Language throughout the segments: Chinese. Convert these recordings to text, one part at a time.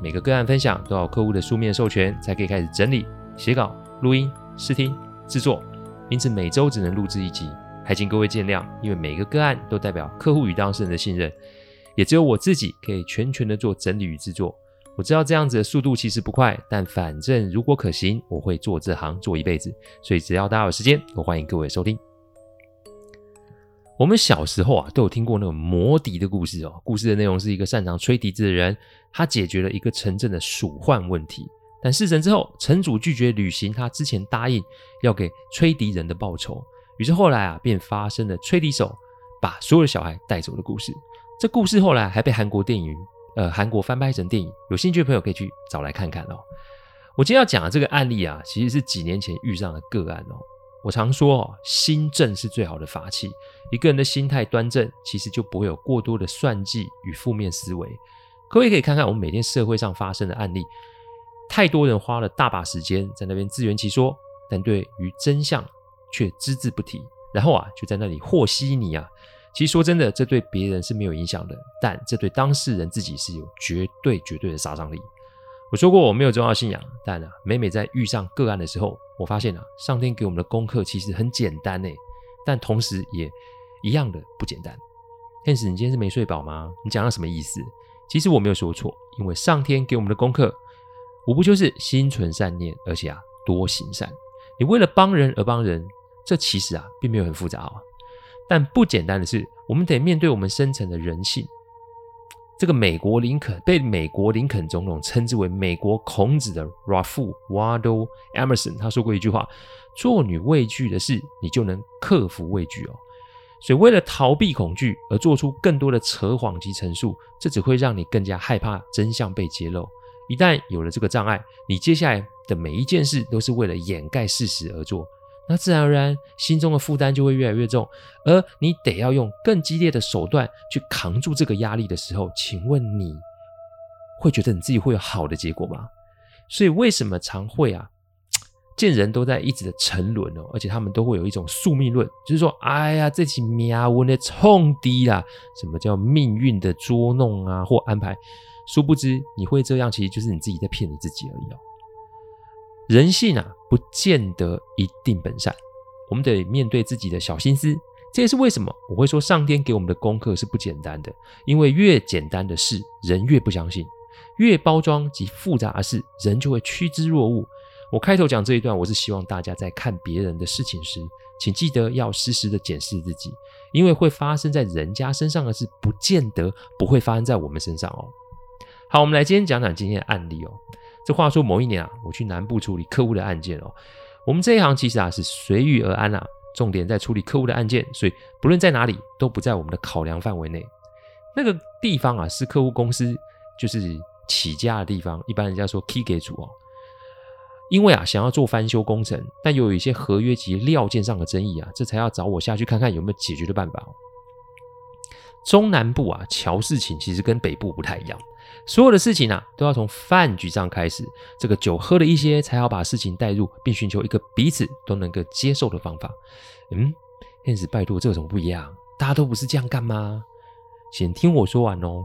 每个个案分享都要有客户的书面授权才可以开始整理、写稿、录音、试听、制作，因此每周只能录制一集，还请各位见谅。因为每个个案都代表客户与当事人的信任，也只有我自己可以全权的做整理与制作。我知道这样子的速度其实不快，但反正如果可行，我会做这行做一辈子。所以只要大家有时间，我欢迎各位收听。我们小时候啊，都有听过那个魔笛的故事哦。故事的内容是一个擅长吹笛子的人，他解决了一个城镇的鼠患问题。但事成之后，城主拒绝履行他之前答应要给吹笛人的报酬。于是后来啊，便发生了吹笛手把所有的小孩带走的故事。这故事后来还被韩国电影，呃，韩国翻拍成电影。有兴趣的朋友可以去找来看看哦。我今天要讲的这个案例啊，其实是几年前遇上的个案哦。我常说哦，心正是最好的法器。一个人的心态端正，其实就不会有过多的算计与负面思维。各位可以看看我们每天社会上发生的案例，太多人花了大把时间在那边自圆其说，但对于真相却只字不提，然后啊就在那里和稀泥啊。其实说真的，这对别人是没有影响的，但这对当事人自己是有绝对绝对的杀伤力。我说过我没有宗教信仰，但啊，每每在遇上个案的时候，我发现啊，上天给我们的功课其实很简单诶，但同时也一样的不简单。天使，你今天是没睡饱吗？你讲的什么意思？其实我没有说错，因为上天给我们的功课，无不就是心存善念，而且啊，多行善。你为了帮人而帮人，这其实啊，并没有很复杂啊。但不简单的是，我们得面对我们深层的人性。这个美国林肯被美国林肯总统称之为美国孔子的 Ralph Waldo Emerson，他说过一句话：“做你畏惧的事，你就能克服畏惧哦。”所以，为了逃避恐惧而做出更多的扯谎及陈述，这只会让你更加害怕真相被揭露。一旦有了这个障碍，你接下来的每一件事都是为了掩盖事实而做。那自然而然，心中的负担就会越来越重，而你得要用更激烈的手段去扛住这个压力的时候，请问你会觉得你自己会有好的结果吗？所以为什么常会啊，见人都在一直的沉沦哦，而且他们都会有一种宿命论，就是说，哎呀，这起命运的冲击啦，什么叫命运的捉弄啊或安排？殊不知你会这样，其实就是你自己在骗你自己而已哦。人性啊，不见得一定本善，我们得面对自己的小心思。这也是为什么我会说上天给我们的功课是不简单的，因为越简单的事，人越不相信；越包装及复杂的事，人就会趋之若鹜。我开头讲这一段，我是希望大家在看别人的事情时，请记得要时时的检视自己，因为会发生在人家身上的事，不见得不会发生在我们身上哦。好，我们来今天讲讲今天的案例哦。这话说，某一年啊，我去南部处理客户的案件哦。我们这一行其实啊是随遇而安啊，重点在处理客户的案件，所以不论在哪里都不在我们的考量范围内。那个地方啊是客户公司就是起家的地方，一般人家说起家厝哦。因为啊想要做翻修工程，但又有一些合约及料件上的争议啊，这才要找我下去看看有没有解决的办法。中南部啊乔事情其实跟北部不太一样。所有的事情啊，都要从饭局上开始。这个酒喝了一些，才好把事情带入，并寻求一个彼此都能够接受的方法。嗯，天使，拜托，这有什么不一样？大家都不是这样干吗？先听我说完哦。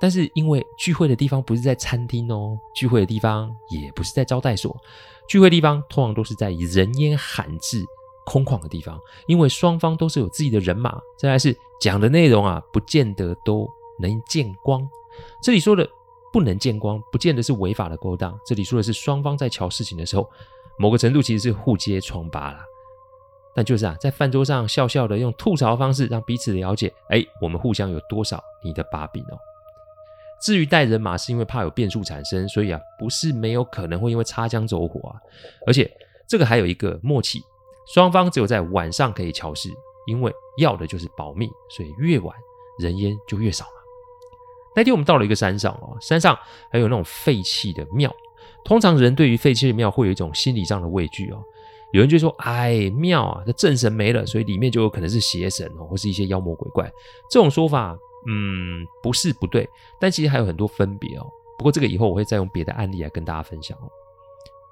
但是因为聚会的地方不是在餐厅哦，聚会的地方也不是在招待所，聚会地方通常都是在人烟罕至、空旷的地方，因为双方都是有自己的人马。再来是讲的内容啊，不见得都能见光。这里说的不能见光，不见得是违法的勾当。这里说的是双方在瞧事情的时候，某个程度其实是互揭疮疤啦。但就是啊，在饭桌上笑笑的用吐槽的方式让彼此了解，哎，我们互相有多少你的把柄哦。至于带人马，是因为怕有变数产生，所以啊，不是没有可能会因为擦枪走火啊。而且这个还有一个默契，双方只有在晚上可以乔事，因为要的就是保密，所以越晚人烟就越少嘛。那天我们到了一个山上哦，山上还有那种废弃的庙。通常人对于废弃的庙会有一种心理上的畏惧哦。有人就说：“哎，庙啊，这正神没了，所以里面就有可能是邪神哦，或是一些妖魔鬼怪。”这种说法，嗯，不是不对，但其实还有很多分别哦。不过这个以后我会再用别的案例来跟大家分享哦。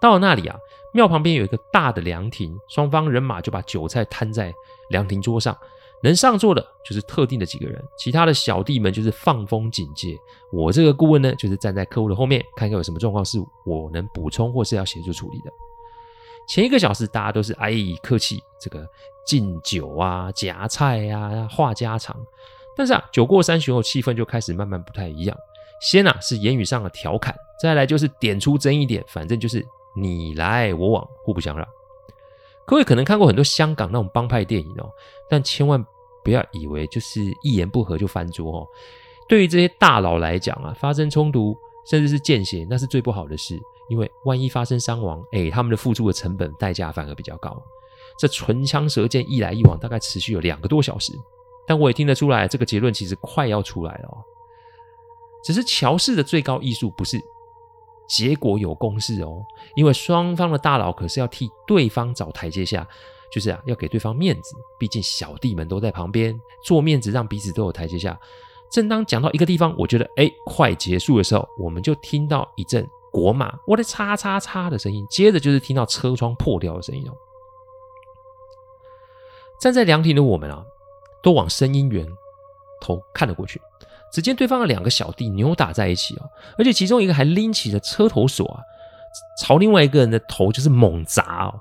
到了那里啊，庙旁边有一个大的凉亭，双方人马就把酒菜摊在凉亭桌上。能上座的就是特定的几个人，其他的小弟们就是放风警戒。我这个顾问呢，就是站在客户的后面，看看有什么状况是我能补充或是要协助处理的。前一个小时大家都是哎客气，这个敬酒啊、夹菜啊、话家常。但是啊，酒过三巡后，气氛就开始慢慢不太一样。先啊是言语上的调侃，再来就是点出争议点，反正就是你来我往，互不相让。各位可能看过很多香港那种帮派电影哦，但千万不要以为就是一言不合就翻桌哦。对于这些大佬来讲啊，发生冲突甚至是见血，那是最不好的事，因为万一发生伤亡，哎，他们的付出的成本代价反而比较高。这唇枪舌剑一来一往，大概持续有两个多小时。但我也听得出来，这个结论其实快要出来了哦。只是乔氏的最高艺术不是。结果有共识哦，因为双方的大佬可是要替对方找台阶下，就是啊，要给对方面子。毕竟小弟们都在旁边做面子，让彼此都有台阶下。正当讲到一个地方，我觉得哎，快结束的时候，我们就听到一阵国骂“我的叉叉叉”的声音，接着就是听到车窗破掉的声音哦。站在凉亭的我们啊，都往声音源头看了过去。只见对方的两个小弟扭打在一起哦，而且其中一个还拎起了车头锁啊，朝另外一个人的头就是猛砸哦。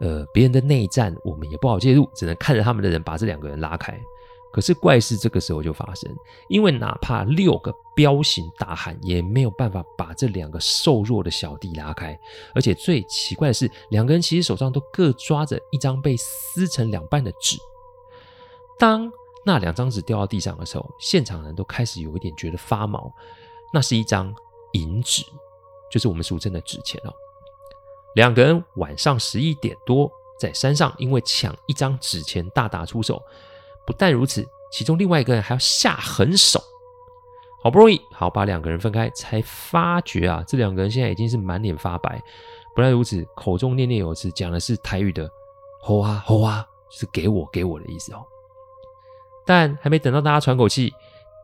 呃，别人的内战我们也不好介入，只能看着他们的人把这两个人拉开。可是怪事这个时候就发生，因为哪怕六个彪形大汉也没有办法把这两个瘦弱的小弟拉开。而且最奇怪的是，两个人其实手上都各抓着一张被撕成两半的纸。当那两张纸掉到地上的时候，现场人都开始有一点觉得发毛。那是一张银纸，就是我们俗称的纸钱哦。两个人晚上十一点多在山上，因为抢一张纸钱大打出手。不但如此，其中另外一个人还要下狠手。好不容易好把两个人分开，才发觉啊，这两个人现在已经是满脸发白。不但如此，口中念念有词，讲的是台语的“吼啊吼啊”，就是给我给我的意思哦。但还没等到大家喘口气，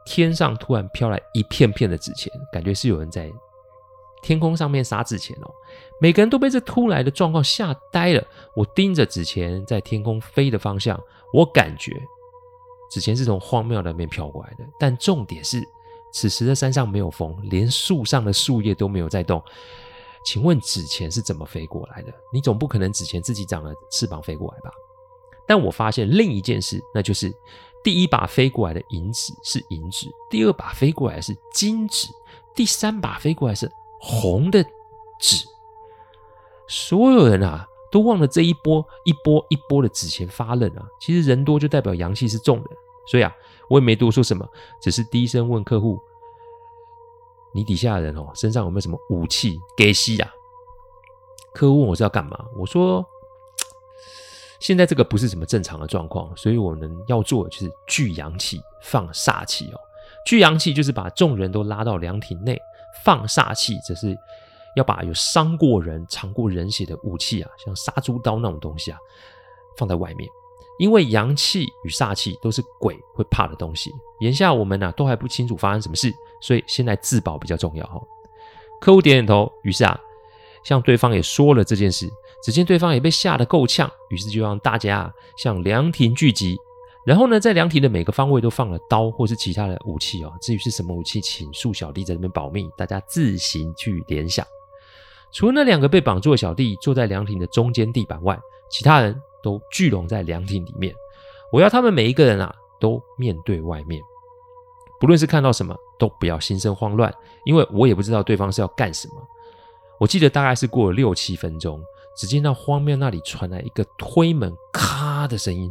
天上突然飘来一片片的纸钱，感觉是有人在天空上面撒纸钱哦。每个人都被这突来的状况吓呆了。我盯着纸钱在天空飞的方向，我感觉纸钱是从荒谬那边飘过来的。但重点是，此时的山上没有风，连树上的树叶都没有在动。请问纸钱是怎么飞过来的？你总不可能纸钱自己长了翅膀飞过来吧？但我发现另一件事，那就是。第一把飞过来的银纸是银纸，第二把飞过来是金纸，第三把飞过来是红的纸。所有人啊，都望着这一波一波一波的纸钱发愣啊。其实人多就代表阳气是重的，所以啊，我也没多说什么，只是低声问客户：“你底下人哦，身上有没有什么武器给吸呀？”客户问我是要干嘛，我说。现在这个不是什么正常的状况，所以我们要做的就是聚阳气、放煞气哦。聚阳气就是把众人都拉到凉亭内，放煞气则是要把有伤过人、尝过人血的武器啊，像杀猪刀那种东西啊，放在外面。因为阳气与煞气都是鬼会怕的东西。眼下我们呢、啊、都还不清楚发生什么事，所以先来自保比较重要哈。客户点点头，于是啊，向对方也说了这件事。只见对方也被吓得够呛，于是就让大家向凉亭聚集。然后呢，在凉亭的每个方位都放了刀或是其他的武器哦。至于是什么武器，请恕小弟在这边保密，大家自行去联想。除了那两个被绑住的小弟坐在凉亭的中间地板外，其他人都聚拢在凉亭里面。我要他们每一个人啊，都面对外面，不论是看到什么，都不要心生慌乱，因为我也不知道对方是要干什么。我记得大概是过了六七分钟。只见到荒庙那里传来一个推门咔的声音，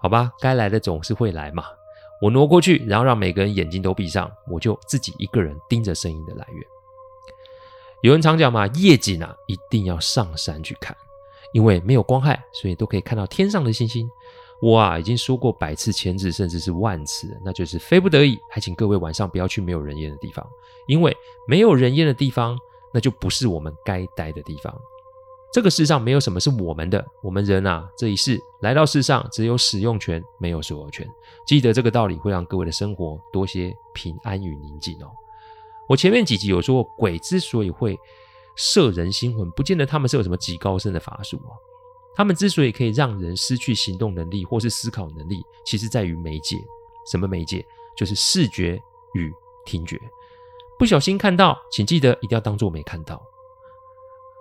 好吧，该来的总是会来嘛。我挪过去，然后让每个人眼睛都闭上，我就自己一个人盯着声音的来源。有人常讲嘛，夜景啊，一定要上山去看，因为没有光害，所以都可以看到天上的星星。我啊已经说过百次、千次，甚至是万次，那就是非不得已，还请各位晚上不要去没有人烟的地方，因为没有人烟的地方，那就不是我们该待的地方。这个世上没有什么是我们的，我们人啊，这一世来到世上，只有使用权，没有所有权。记得这个道理，会让各位的生活多些平安与宁静哦。我前面几集有说过，鬼之所以会摄人心魂，不见得他们是有什么极高深的法术哦。他们之所以可以让人失去行动能力或是思考能力，其实在于媒介。什么媒介？就是视觉与听觉。不小心看到，请记得一定要当作没看到。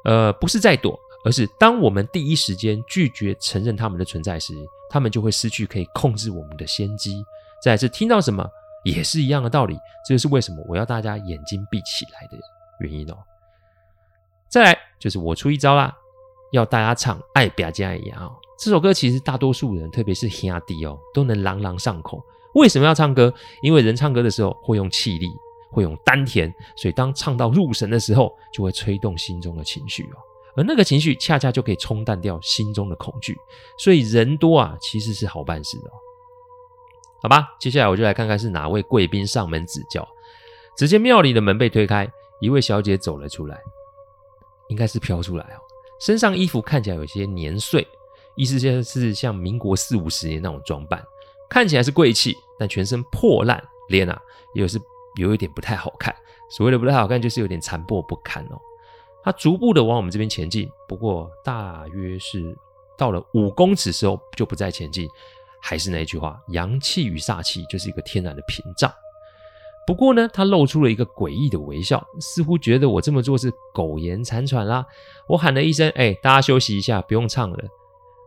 呃，不是在躲，而是当我们第一时间拒绝承认他们的存在时，他们就会失去可以控制我们的先机。再来是听到什么，也是一样的道理。这就是为什么我要大家眼睛闭起来的原因哦。再来就是我出一招啦。要大家唱《爱比加一样》哦，这首歌其实大多数人，特别是兄弟哦，都能朗朗上口。为什么要唱歌？因为人唱歌的时候会用气力，会用丹田，所以当唱到入神的时候，就会吹动心中的情绪哦。而那个情绪恰恰就可以冲淡掉心中的恐惧，所以人多啊，其实是好办事的。好吧，接下来我就来看看是哪位贵宾上门指教。只见庙里的门被推开，一位小姐走了出来，应该是飘出来哦。身上衣服看起来有些年岁，意思就是像民国四五十年那种装扮，看起来是贵气，但全身破烂，脸啊也是有一点不太好看。所谓的不太好看，就是有点残破不堪哦。他逐步的往我们这边前进，不过大约是到了五公尺时候就不再前进。还是那句话，阳气与煞气就是一个天然的屏障。不过呢，他露出了一个诡异的微笑，似乎觉得我这么做是苟延残喘啦。我喊了一声：“哎，大家休息一下，不用唱了，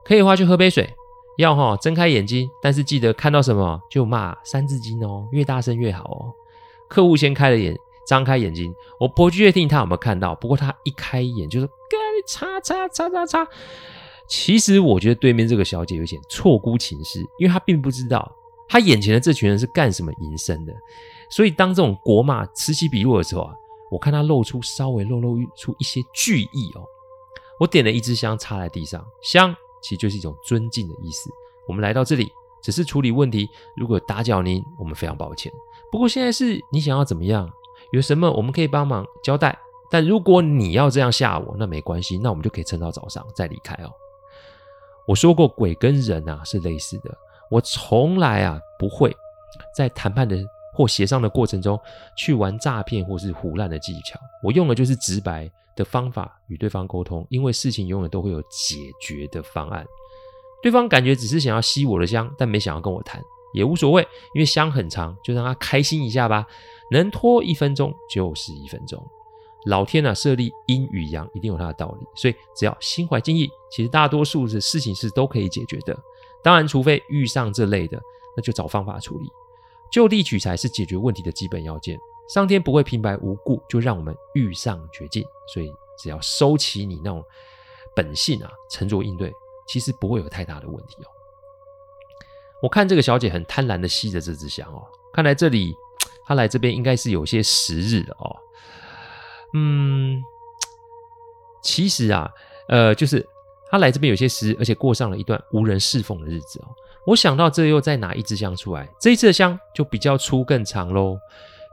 可以的话去喝杯水。要哈，睁开眼睛，但是记得看到什么就骂三字经哦，越大声越好哦。”客户先开了眼，张开眼睛，我不确定他有没有看到。不过他一开眼就说：“干叉叉叉叉叉。”其实我觉得对面这个小姐有点错估情势，因为她并不知道她眼前的这群人是干什么营生的。所以，当这种国骂此起彼落的时候啊，我看她露出稍微露露出一些惧意哦。我点了一支香插在地上，香其实就是一种尊敬的意思。我们来到这里只是处理问题，如果打搅您，我们非常抱歉。不过现在是你想要怎么样？有什么我们可以帮忙交代？但如果你要这样吓我，那没关系，那我们就可以撑到早上再离开哦。我说过，鬼跟人啊是类似的，我从来啊不会在谈判的。或协商的过程中，去玩诈骗或是胡乱的技巧，我用的就是直白的方法与对方沟通，因为事情永远都会有解决的方案。对方感觉只是想要吸我的香，但没想要跟我谈，也无所谓，因为香很长，就让他开心一下吧。能拖一分钟就是一分钟。老天啊，设立阴与阳一定有它的道理，所以只要心怀敬意，其实大多数的事情是都可以解决的。当然，除非遇上这类的，那就找方法处理。就地取材是解决问题的基本要件。上天不会平白无故就让我们遇上绝境，所以只要收起你那种本性啊，沉着应对，其实不会有太大的问题哦。我看这个小姐很贪婪的吸着这支香哦，看来这里她来这边应该是有些时日了哦。嗯，其实啊，呃，就是她来这边有些时日，而且过上了一段无人侍奉的日子哦。我想到这又再拿一支香出来，这一次的香就比较粗更长喽。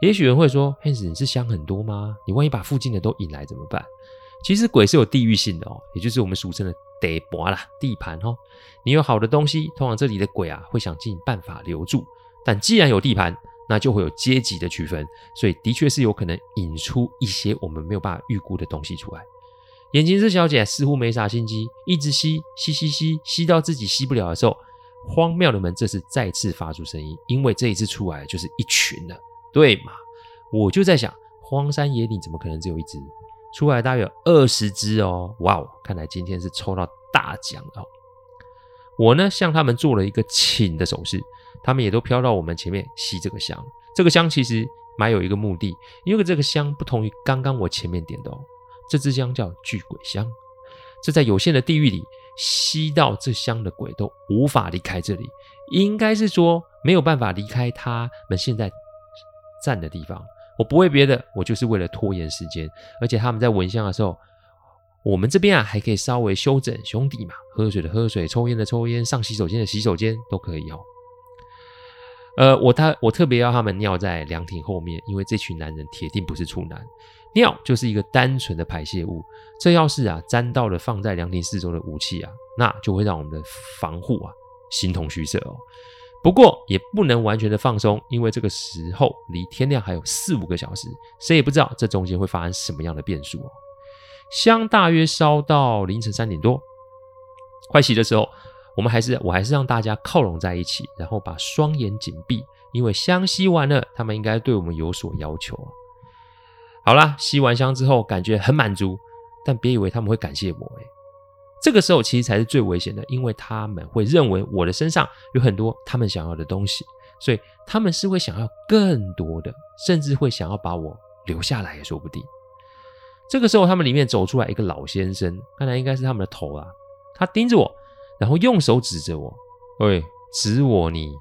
也许人会说：“Hans，你是香很多吗？你万一把附近的都引来怎么办？”其实鬼是有地域性的哦，也就是我们俗称的地盘啦，地盘哦。你有好的东西，通常这里的鬼啊会想尽办法留住。但既然有地盘，那就会有阶级的区分，所以的确是有可能引出一些我们没有办法预估的东西出来。眼前这小姐似乎没啥心机，一直吸吸吸吸，吸到自己吸不了的时候。荒庙的门这次再次发出声音，因为这一次出来就是一群了，对嘛？我就在想，荒山野岭怎么可能只有一只？出来大约二十只哦！哇哦，看来今天是抽到大奖了哦。我呢向他们做了一个请的手势，他们也都飘到我们前面吸这个香。这个香其实蛮有一个目的，因为这个香不同于刚刚我前面点的哦，这支香叫聚鬼香，这在有限的地域里。吸到这香的鬼都无法离开这里，应该是说没有办法离开他们现在站的地方。我不为别的，我就是为了拖延时间。而且他们在闻香的时候，我们这边啊，还可以稍微修整兄弟嘛，喝水的喝水，抽烟的抽烟，上洗手间的洗手间都可以哦。呃，我他我特别要他们尿在凉亭后面，因为这群男人铁定不是处男，尿就是一个单纯的排泄物。这要是啊沾到了放在凉亭四周的武器啊，那就会让我们的防护啊形同虚设哦。不过也不能完全的放松，因为这个时候离天亮还有四五个小时，谁也不知道这中间会发生什么样的变数哦。香大约烧到凌晨三点多，快熄的时候，我们还是我还是让大家靠拢在一起，然后把双眼紧闭，因为香吸完了，他们应该对我们有所要求啊。好啦，吸完香之后，感觉很满足，但别以为他们会感谢我哎，这个时候其实才是最危险的，因为他们会认为我的身上有很多他们想要的东西，所以他们是会想要更多的，甚至会想要把我留下来也说不定。这个时候，他们里面走出来一个老先生，看来应该是他们的头啊。他盯着我，然后用手指着我：“喂，指我你！”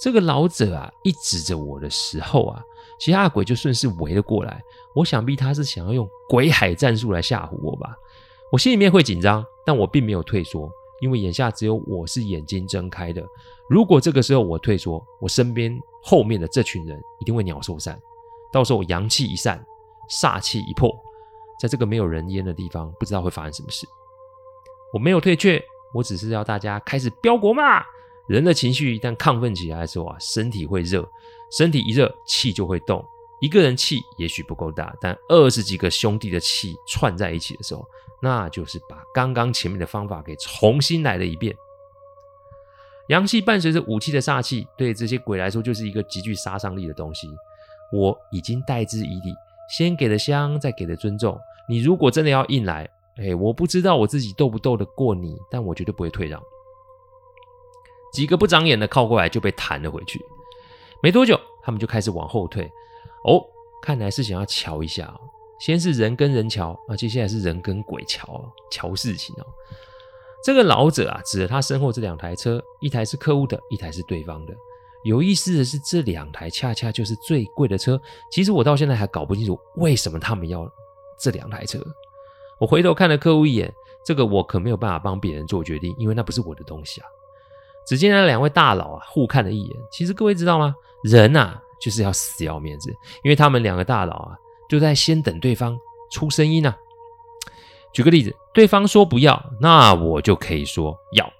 这个老者啊，一指着我的时候啊，其他鬼就顺势围了过来。我想必他是想要用鬼海战术来吓唬我吧。我心里面会紧张，但我并没有退缩，因为眼下只有我是眼睛睁开的。如果这个时候我退缩，我身边后面的这群人一定会鸟兽散。到时候阳气一散，煞气一破。在这个没有人烟的地方，不知道会发生什么事。我没有退却，我只是要大家开始飙国骂。人的情绪一旦亢奋起来的时候啊，身体会热，身体一热，气就会动。一个人气也许不够大，但二十几个兄弟的气串在一起的时候，那就是把刚刚前面的方法给重新来了一遍。阳气伴随着武器的煞气，对这些鬼来说就是一个极具杀伤力的东西。我已经待之以礼，先给了香，再给了尊重。你如果真的要硬来，哎，我不知道我自己斗不斗得过你，但我绝对不会退让。几个不长眼的靠过来就被弹了回去，没多久他们就开始往后退。哦，看来是想要瞧一下。先是人跟人瞧，啊，接下来是人跟鬼瞧，瞧事情哦。这个老者啊，指着他身后这两台车，一台是客户的，一台是对方的。有意思的是，这两台恰恰就是最贵的车。其实我到现在还搞不清楚为什么他们要。这两台车，我回头看了客户一眼，这个我可没有办法帮别人做决定，因为那不是我的东西啊。只见那两位大佬啊，互看了一眼。其实各位知道吗？人呐，就是要死要面子，因为他们两个大佬啊，就在先等对方出声音呢。举个例子，对方说不要，那我就可以说要。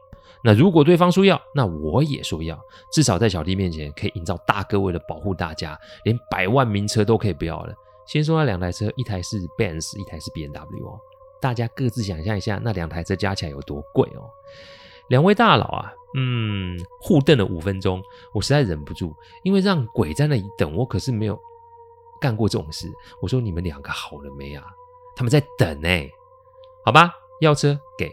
那如果对方说要，那我也说要。至少在小弟面前，可以营造大哥为了保护大家，连百万名车都可以不要了。先说那两台车，一台是 Benz，一台是 BMW 哦。大家各自想象一下，那两台车加起来有多贵哦。两位大佬啊，嗯，互瞪了五分钟，我实在忍不住，因为让鬼在那里等，我可是没有干过这种事。我说你们两个好了没啊？他们在等呢。好吧，要车给，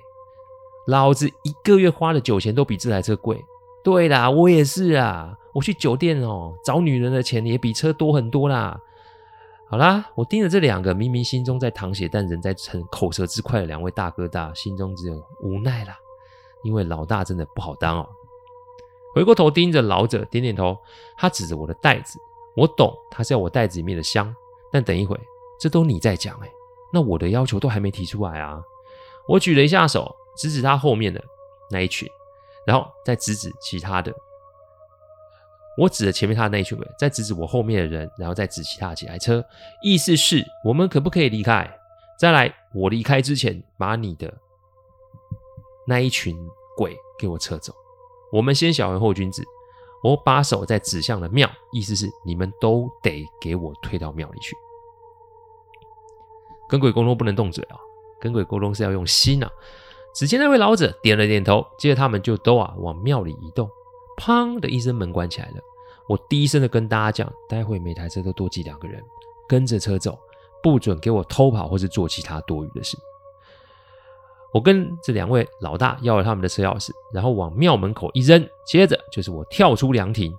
老子一个月花的酒钱都比这台车贵。对啦，我也是啊，我去酒店哦找女人的钱也比车多很多啦。好啦，我盯着这两个明明心中在淌血，但人在逞口舌之快的两位大哥大，心中只有无奈啦。因为老大真的不好当哦。回过头盯着老者，点点头。他指着我的袋子，我懂他是要我袋子里面的香。但等一会，这都你在讲哎，那我的要求都还没提出来啊。我举了一下手，指指他后面的那一群，然后再指指其他的。我指着前面他的那一群人，再指指我后面的人，然后再指其他几台车，意思是我们可不可以离开？再来，我离开之前，把你的那一群鬼给我撤走。我们先小人后君子。我把手再指向了庙，意思是你们都得给我退到庙里去。跟鬼沟通不能动嘴啊，跟鬼沟通是要用心啊。只见那位老者点了点头，接着他们就都啊往庙里移动。砰的一声，门关起来了。我低声的跟大家讲：待会每台车都多挤两个人，跟着车走，不准给我偷跑或是做其他多余的事。我跟这两位老大要了他们的车钥匙，然后往庙门口一扔，接着就是我跳出凉亭，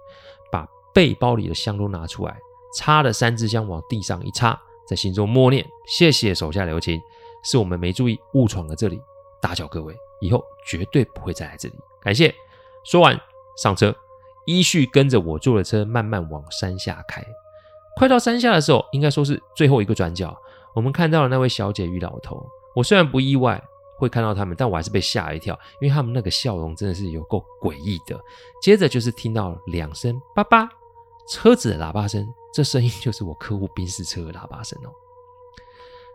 把背包里的香都拿出来，插了三支香往地上一插，在心中默念：谢谢手下留情，是我们没注意误闯了这里，大叫各位以后绝对不会再来这里，感谢。说完。上车，依序跟着我坐的车慢慢往山下开。快到山下的时候，应该说是最后一个转角，我们看到了那位小姐与老头。我虽然不意外会看到他们，但我还是被吓了一跳，因为他们那个笑容真的是有够诡异的。接着就是听到两声叭叭车子的喇叭声，这声音就是我客户宾士车的喇叭声哦。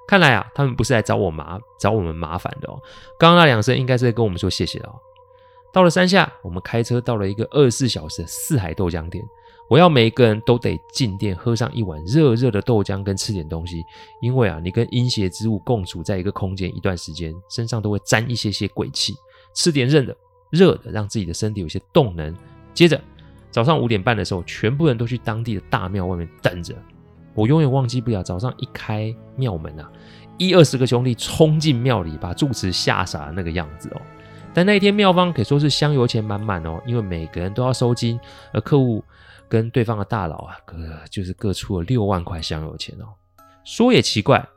看来啊，他们不是来找我麻找我们麻烦的哦。刚刚那两声应该是在跟我们说谢谢哦。到了山下，我们开车到了一个二十四小时的四海豆浆店。我要每一个人都得进店喝上一碗热热的豆浆，跟吃点东西。因为啊，你跟阴邪之物共处在一个空间一段时间，身上都会沾一些些鬼气。吃点热的，热的，让自己的身体有些动能。接着，早上五点半的时候，全部人都去当地的大庙外面等着。我永远忘记不了早上一开庙门啊，一二十个兄弟冲进庙里，把住持吓傻那个样子哦。但那一天庙方可以说是香油钱满满哦，因为每个人都要收金，而客户。跟对方的大佬啊，各就是各出了六万块香油钱哦。说也奇怪，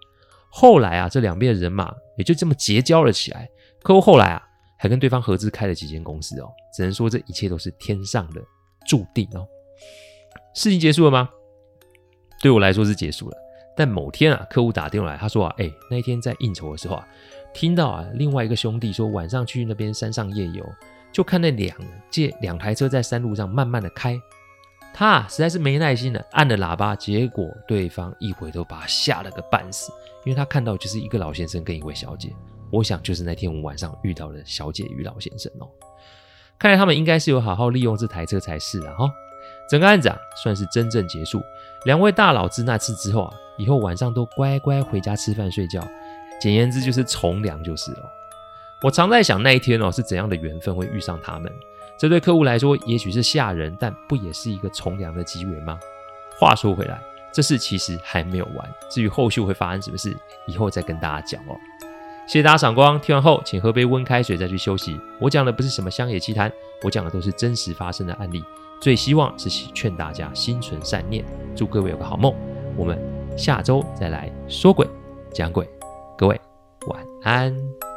后来啊，这两边的人马也就这么结交了起来。客户后来啊，还跟对方合资开了几间公司哦。只能说这一切都是天上的注定哦。事情结束了吗？对我来说是结束了。但某天啊，客户打电话来，他说啊，哎，那一天在应酬的时候啊，听到啊，另外一个兄弟说晚上去那边山上夜游，就看那两借两台车在山路上慢慢的开。他实在是没耐心了，按了喇叭，结果对方一回头把他吓了个半死，因为他看到就是一个老先生跟一位小姐，我想就是那天我们晚上遇到的小姐与老先生哦。看来他们应该是有好好利用这台车才是啊哈。整个案子啊算是真正结束，两位大佬自那次之后啊，以后晚上都乖乖回家吃饭睡觉，简言之就是从良就是了。我常在想那一天哦是怎样的缘分会遇上他们。这对客户来说也许是吓人，但不也是一个从良的机缘吗？话说回来，这事其实还没有完。至于后续会发生什么事，以后再跟大家讲哦。谢谢大家赏光，听完后请喝杯温开水再去休息。我讲的不是什么乡野奇谈，我讲的都是真实发生的案例。最希望是劝大家心存善念，祝各位有个好梦。我们下周再来说鬼讲鬼，各位晚安。